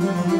one.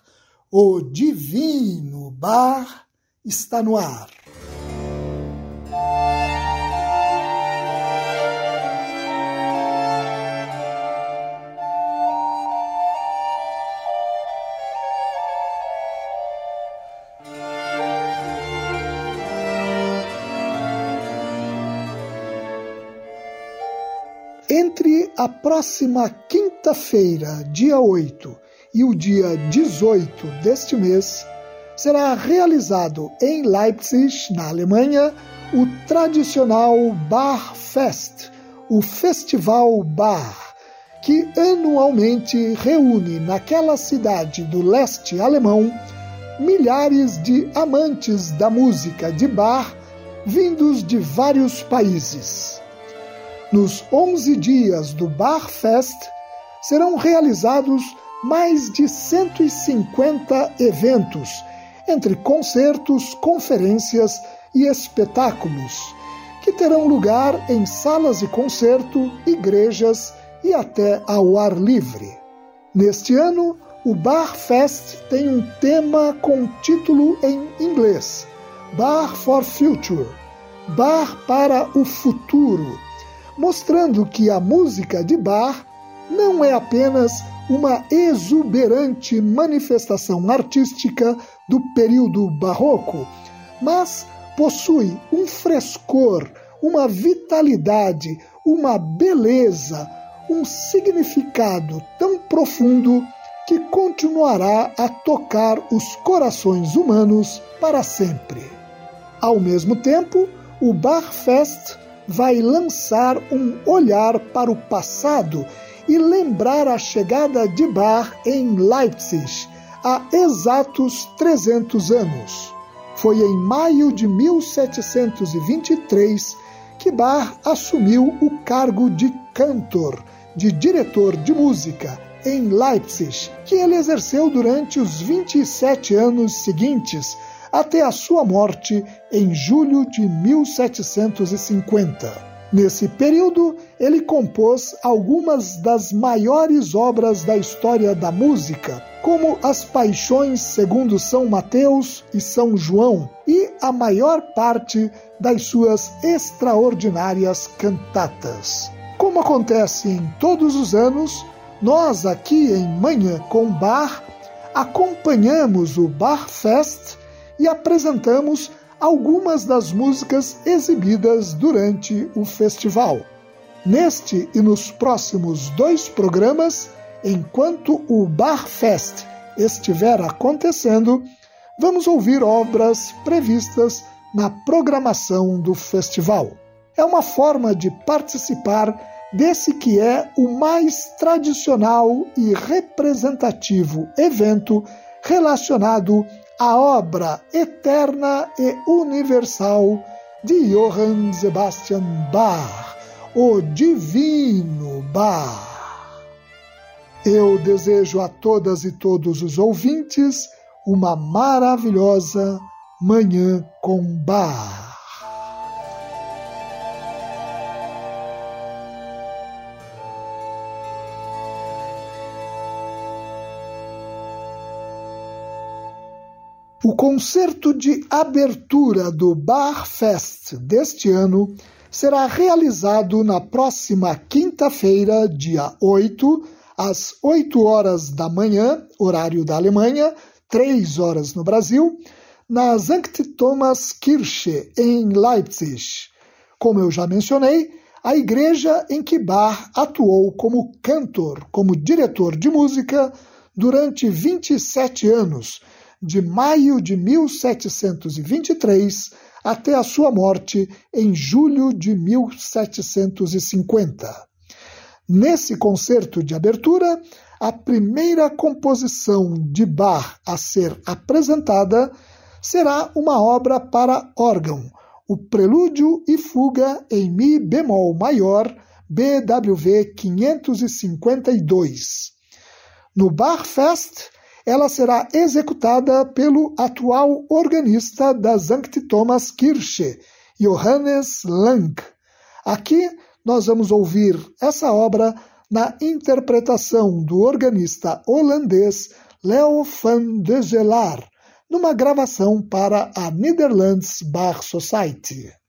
o Divino Bar está no ar. Entre a próxima quinta-feira, dia 8, e o dia 18 deste mês será realizado em Leipzig, na Alemanha, o tradicional Bar Fest, o Festival Bar, que anualmente reúne naquela cidade do leste alemão milhares de amantes da música de bar vindos de vários países. Nos 11 dias do Bar Fest serão realizados mais de 150 eventos, entre concertos, conferências e espetáculos, que terão lugar em salas de concerto, igrejas e até ao ar livre. Neste ano, o Bar Fest tem um tema com título em inglês: Bar for Future Bar para o Futuro mostrando que a música de bar não é apenas uma exuberante manifestação artística do período barroco, mas possui um frescor, uma vitalidade, uma beleza, um significado tão profundo que continuará a tocar os corações humanos para sempre. Ao mesmo tempo, o Barfest vai lançar um olhar para o passado e lembrar a chegada de Bach em Leipzig há exatos 300 anos. Foi em maio de 1723 que Bach assumiu o cargo de cantor, de diretor de música, em Leipzig, que ele exerceu durante os 27 anos seguintes, até a sua morte em julho de 1750. Nesse período, ele compôs algumas das maiores obras da história da música, como As Paixões segundo São Mateus e São João, e a maior parte das suas extraordinárias cantatas. Como acontece em todos os anos, nós aqui em Manhã com Bar acompanhamos o Bar Fest e apresentamos algumas das músicas exibidas durante o festival. Neste e nos próximos dois programas, enquanto o Bar Fest estiver acontecendo, vamos ouvir obras previstas na programação do festival. É uma forma de participar desse que é o mais tradicional e representativo evento relacionado a obra eterna e universal de Johann Sebastian Bach, o Divino Bach. Eu desejo a todas e todos os ouvintes uma maravilhosa Manhã com Bach. O concerto de abertura do Bar Fest deste ano será realizado na próxima quinta-feira, dia 8, às 8 horas da manhã, horário da Alemanha, 3 horas no Brasil, na Sankt Thomas Kirche, em Leipzig. Como eu já mencionei, a igreja em que Bach atuou como cantor, como diretor de música, durante 27 anos, de maio de 1723 até a sua morte em julho de 1750. Nesse concerto de abertura, a primeira composição de Bach a ser apresentada será uma obra para órgão, o Prelúdio e Fuga em Mi bemol maior, BWV 552. No Bachfest, ela será executada pelo atual organista da Sankt Thomas Kirche, Johannes Lang. Aqui nós vamos ouvir essa obra na interpretação do organista holandês Leo van de Gelaar, numa gravação para a Netherlands Bar Society.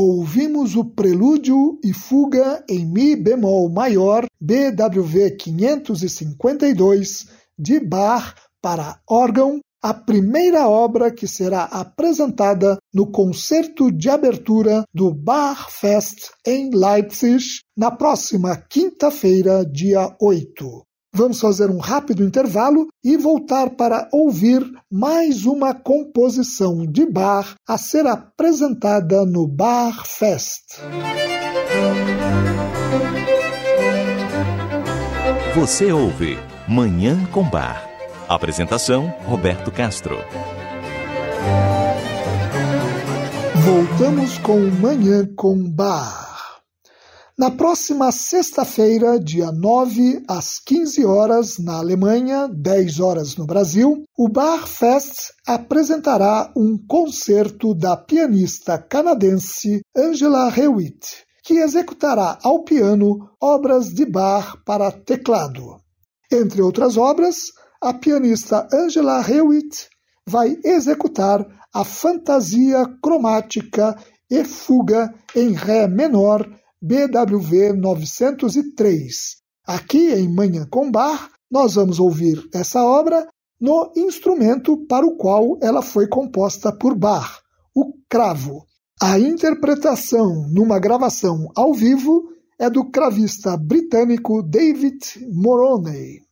Ouvimos o prelúdio e fuga em Mi bemol maior BWV 552 de Bach para órgão, a primeira obra que será apresentada no concerto de abertura do Bach Fest em Leipzig na próxima quinta-feira, dia 8. Vamos fazer um rápido intervalo e voltar para ouvir mais uma composição de Bach a ser apresentada no Bach Fest. Você ouve Manhã com Bar. Apresentação Roberto Castro. Voltamos com Manhã com Bar. Na próxima sexta-feira, dia 9, às 15 horas na Alemanha, 10 horas no Brasil, o Bar Fest apresentará um concerto da pianista canadense Angela Hewitt, que executará ao piano obras de Bach para teclado. Entre outras obras, a pianista Angela Hewitt vai executar a Fantasia Cromática e Fuga em Ré menor BWV 903. Aqui em Manhã com Bar, nós vamos ouvir essa obra no instrumento para o qual ela foi composta por Bach, o cravo. A interpretação numa gravação ao vivo é do cravista britânico David Moroney.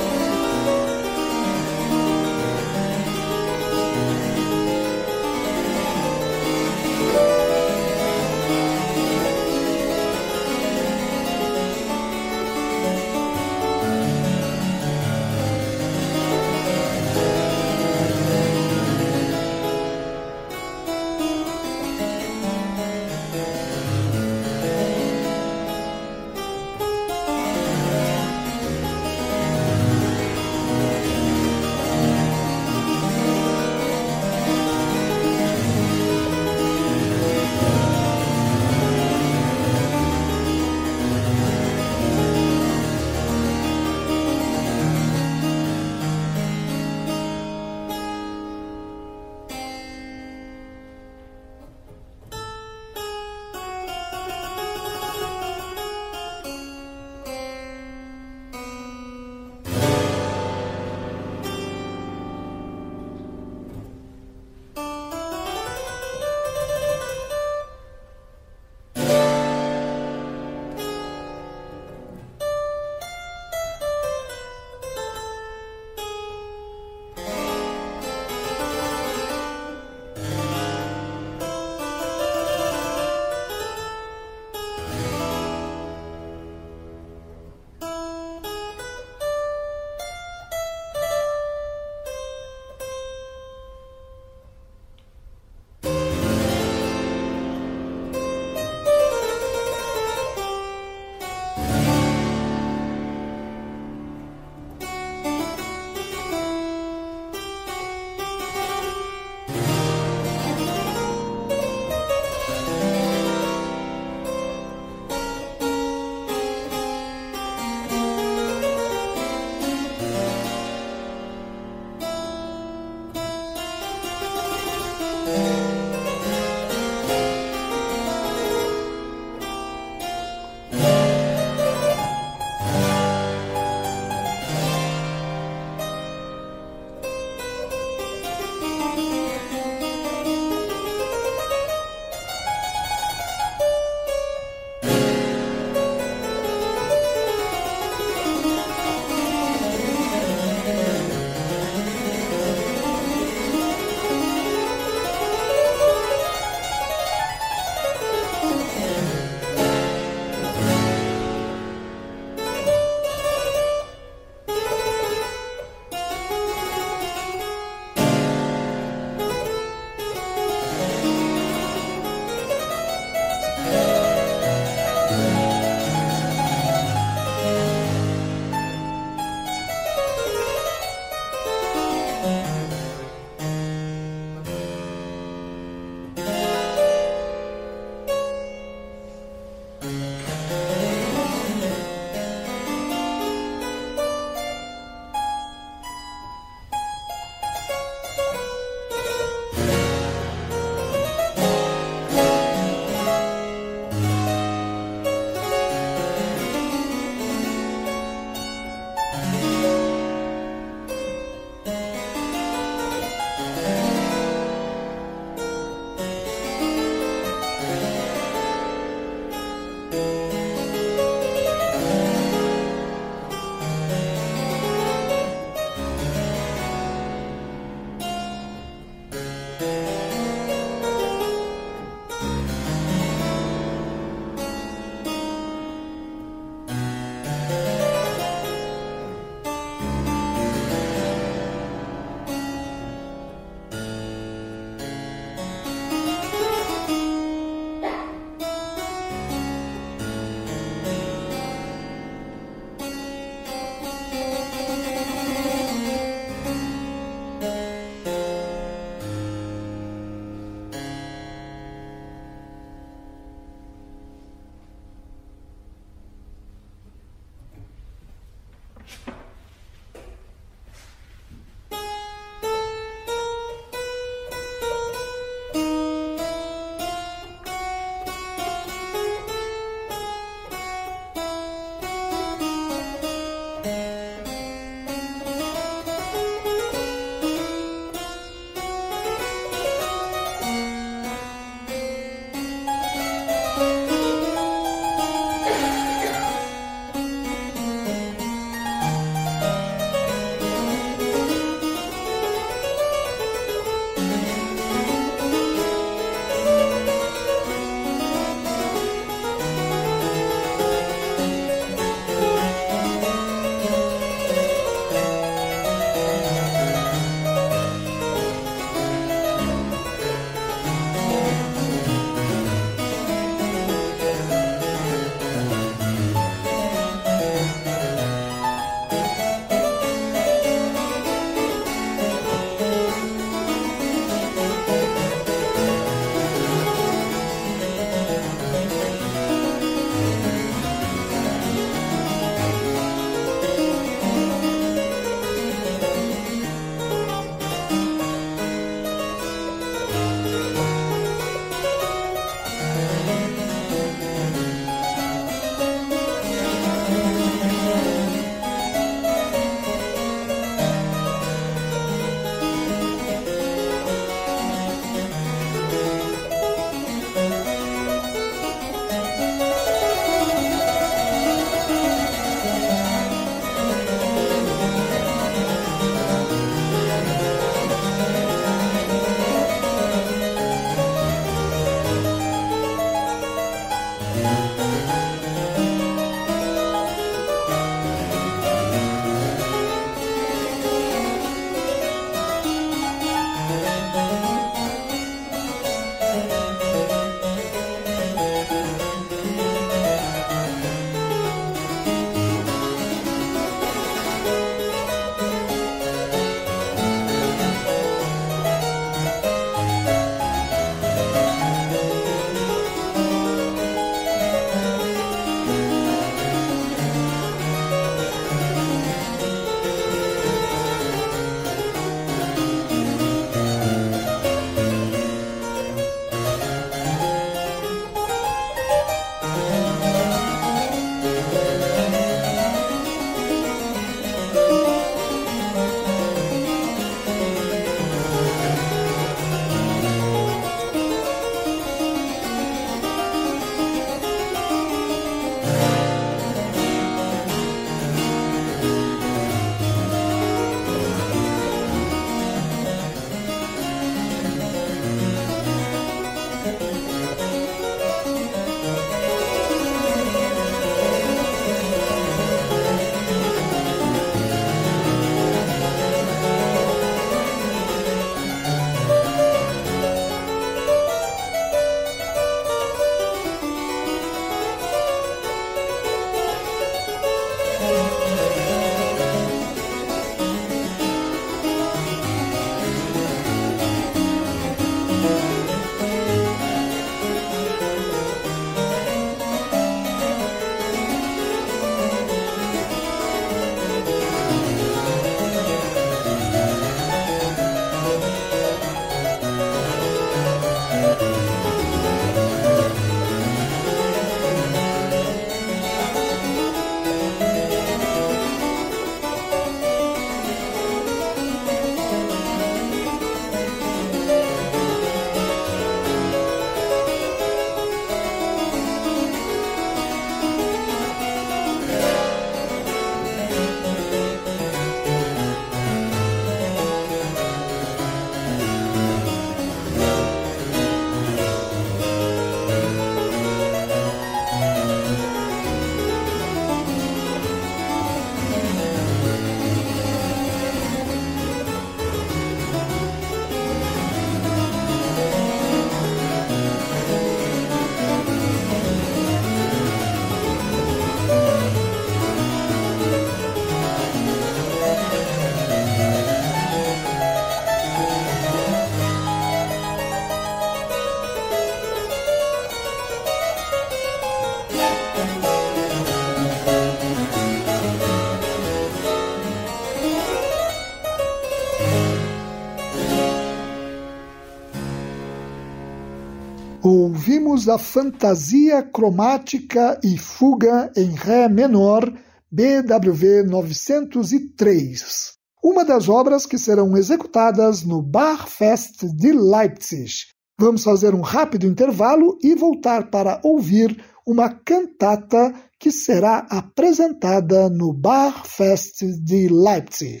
Ouvimos a Fantasia Cromática e Fuga em Ré menor, BWV 903, uma das obras que serão executadas no Barfest de Leipzig. Vamos fazer um rápido intervalo e voltar para ouvir uma cantata que será apresentada no Barfest de Leipzig.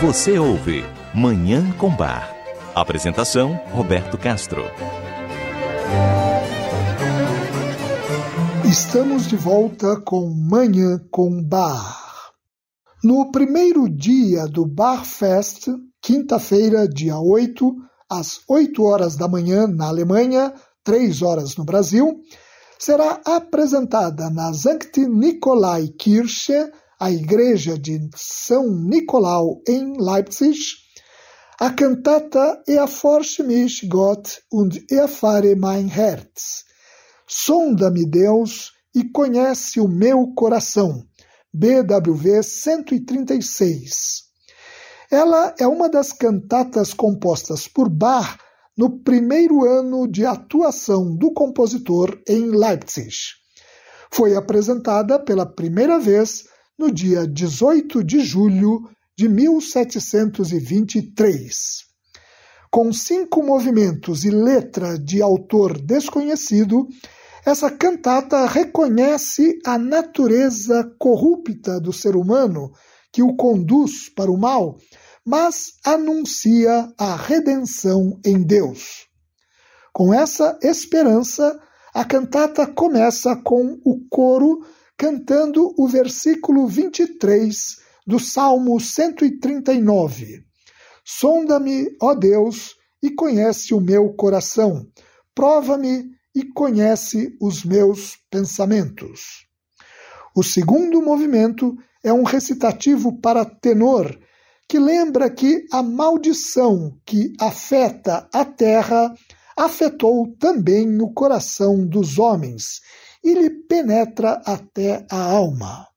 Você ouve Manhã com Bar. Apresentação: Roberto Castro. Estamos de volta com Manhã com Bar. No primeiro dia do Bar Fest, quinta-feira, dia 8, às 8 horas da manhã na Alemanha, 3 horas no Brasil, será apresentada na Sankt Nikolai Kirche a igreja de São Nicolau em Leipzig, a cantata Erforsche mich Gott und erfahre mein Herz. Sonda-me Deus e conhece o meu coração. BWV 136. Ela é uma das cantatas compostas por Bach no primeiro ano de atuação do compositor em Leipzig. Foi apresentada pela primeira vez no dia 18 de julho de 1723. Com cinco movimentos e letra de autor desconhecido, essa cantata reconhece a natureza corrupta do ser humano que o conduz para o mal, mas anuncia a redenção em Deus. Com essa esperança, a cantata começa com o coro cantando o versículo 23 do Salmo 139. Sonda-me, ó Deus, e conhece o meu coração. Prova-me e conhece os meus pensamentos. O segundo movimento é um recitativo para tenor, que lembra que a maldição que afeta a terra afetou também o coração dos homens e lhe penetra até a alma.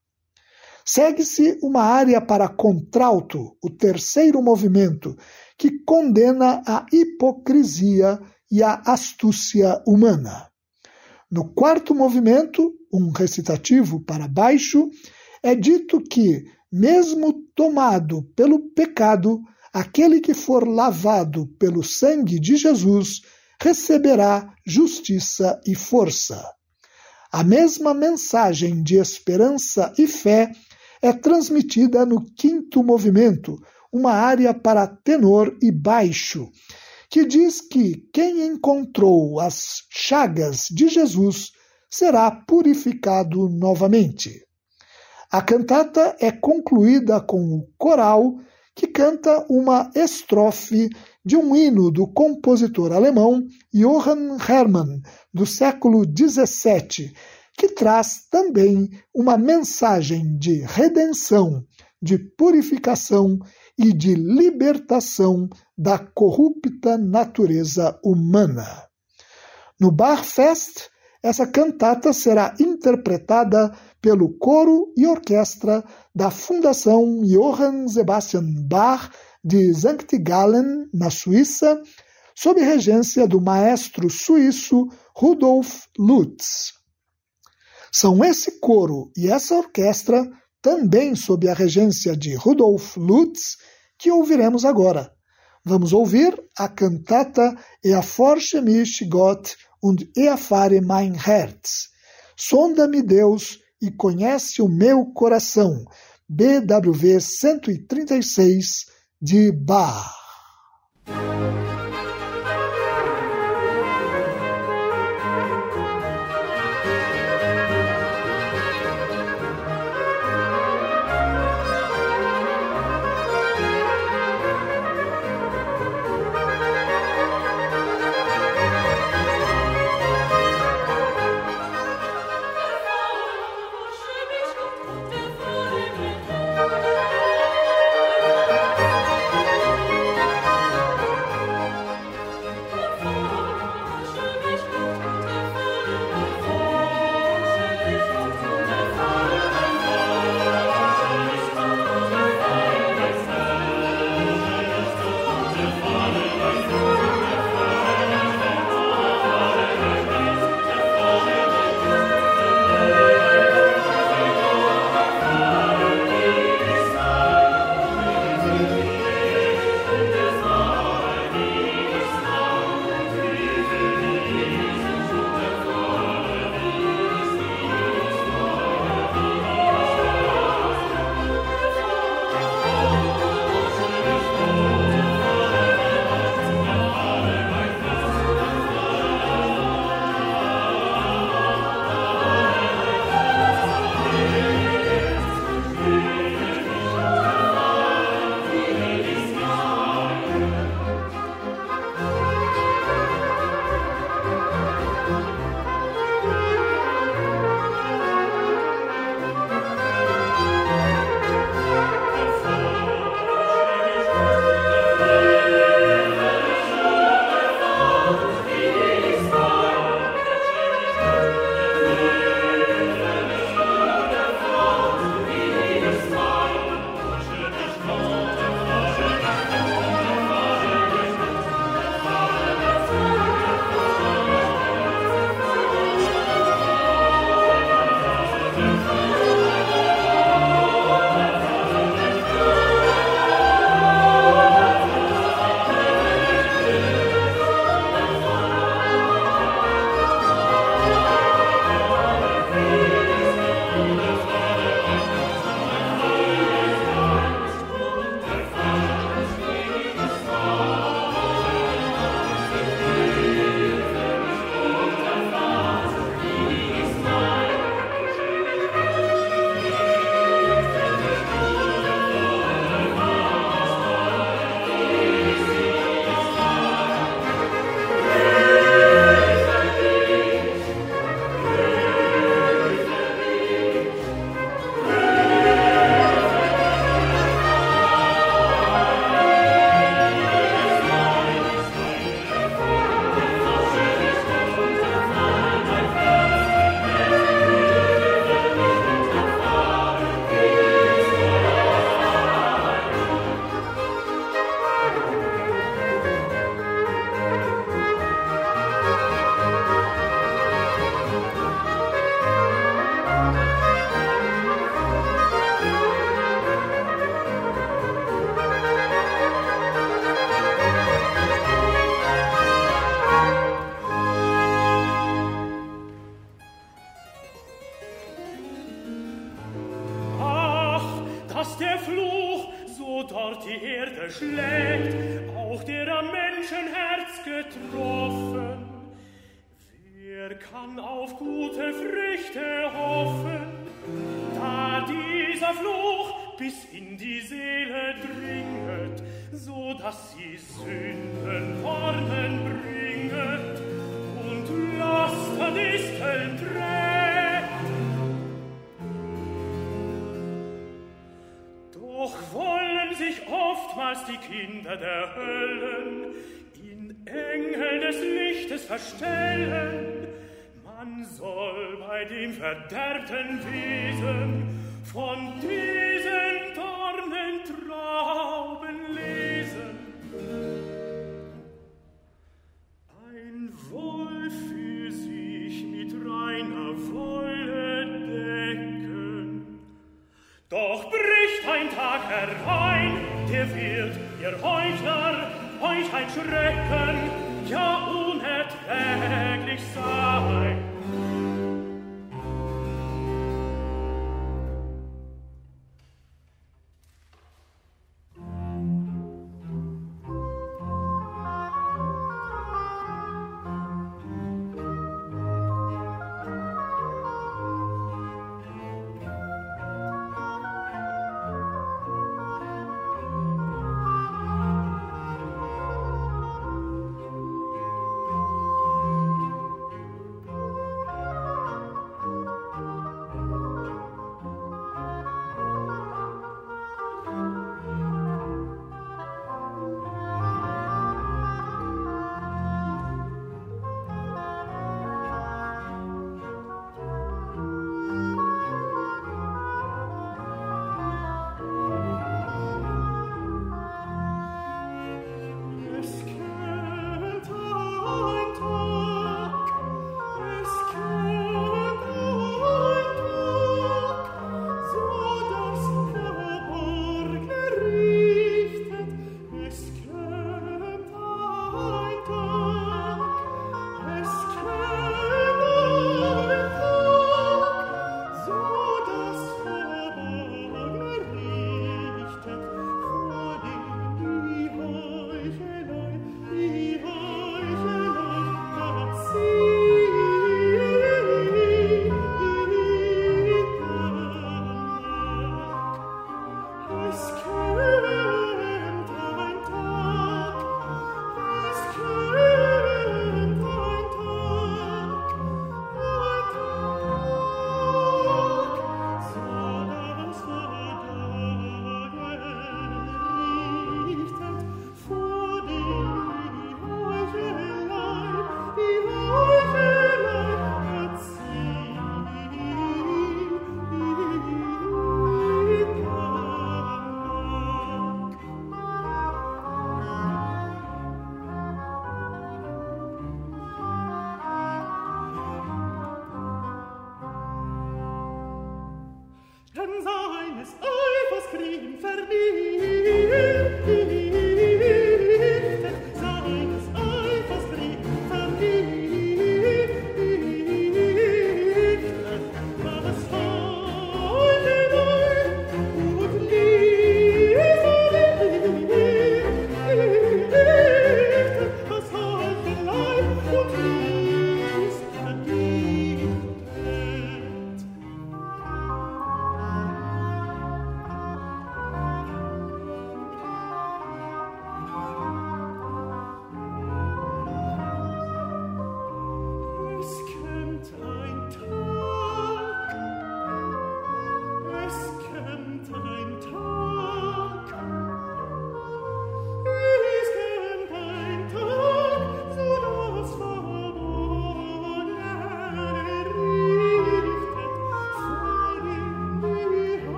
Segue-se uma área para contralto, o terceiro movimento, que condena a hipocrisia e a astúcia humana. No quarto movimento, um recitativo para baixo, é dito que, mesmo tomado pelo pecado, aquele que for lavado pelo sangue de Jesus receberá justiça e força. A mesma mensagem de esperança e fé é transmitida no quinto movimento, uma área para tenor e baixo, que diz que quem encontrou as chagas de Jesus será purificado novamente. A cantata é concluída com o coral que canta uma estrofe de um hino do compositor alemão Johann Hermann, do século XVII, que traz também uma mensagem de redenção, de purificação e de libertação da corrupta natureza humana. No Barfest, essa cantata será interpretada pelo coro e orquestra da Fundação Johann Sebastian Bach de St. Gallen, na Suíça, sob regência do maestro suíço Rudolf Lutz. São esse coro e essa orquestra, também sob a regência de Rudolf Lutz, que ouviremos agora. Vamos ouvir a cantata Erforsche mich Gott und erfahre mein Herz. Sonda-me Deus e conhece o meu coração. BWV 136 de Bach. getroffen. Wer kann auf gute Früchte hoffen, da dieser Fluch bis in die Seele dringet, so dass sie Sünden Hornen bringet und Laster Disteln trägt. Doch wollen sich oftmals die Kinder der Höllen Engel des Lichtes verstellen, man soll bei dem verderbten Wesen von diesen Dornen Trauben lesen. Ein Wolf für sich mit reiner Wolle decken. Doch bricht ein Tag herein, der wird, ihr Heuchler, euch ein Schrecken ja unerträglich sei.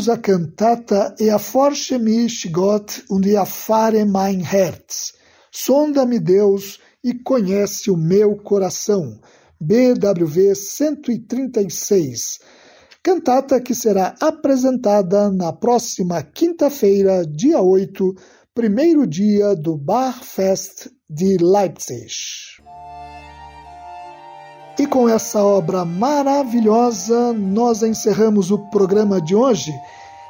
Ouvimos a cantata Erforsche mich Gott und erfahre mein Herz. Sonda-me Deus e conhece o meu coração. BWV 136. Cantata que será apresentada na próxima quinta-feira, dia 8, primeiro dia do Barfest de Leipzig. E com essa obra maravilhosa, nós encerramos o programa de hoje,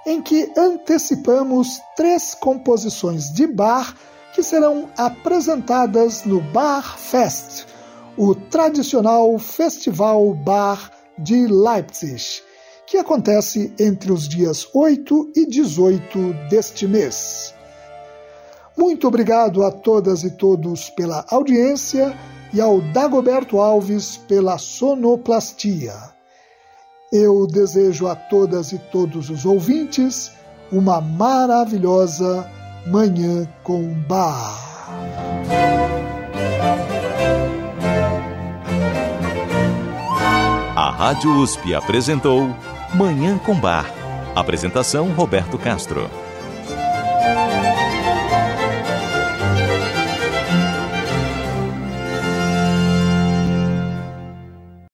em que antecipamos três composições de Bach que serão apresentadas no Bar Fest, o tradicional festival bar de Leipzig, que acontece entre os dias 8 e 18 deste mês. Muito obrigado a todas e todos pela audiência e ao Dagoberto Alves pela sonoplastia. Eu desejo a todas e todos os ouvintes uma maravilhosa Manhã com Bar. A Rádio USP apresentou Manhã com Bar. Apresentação Roberto Castro.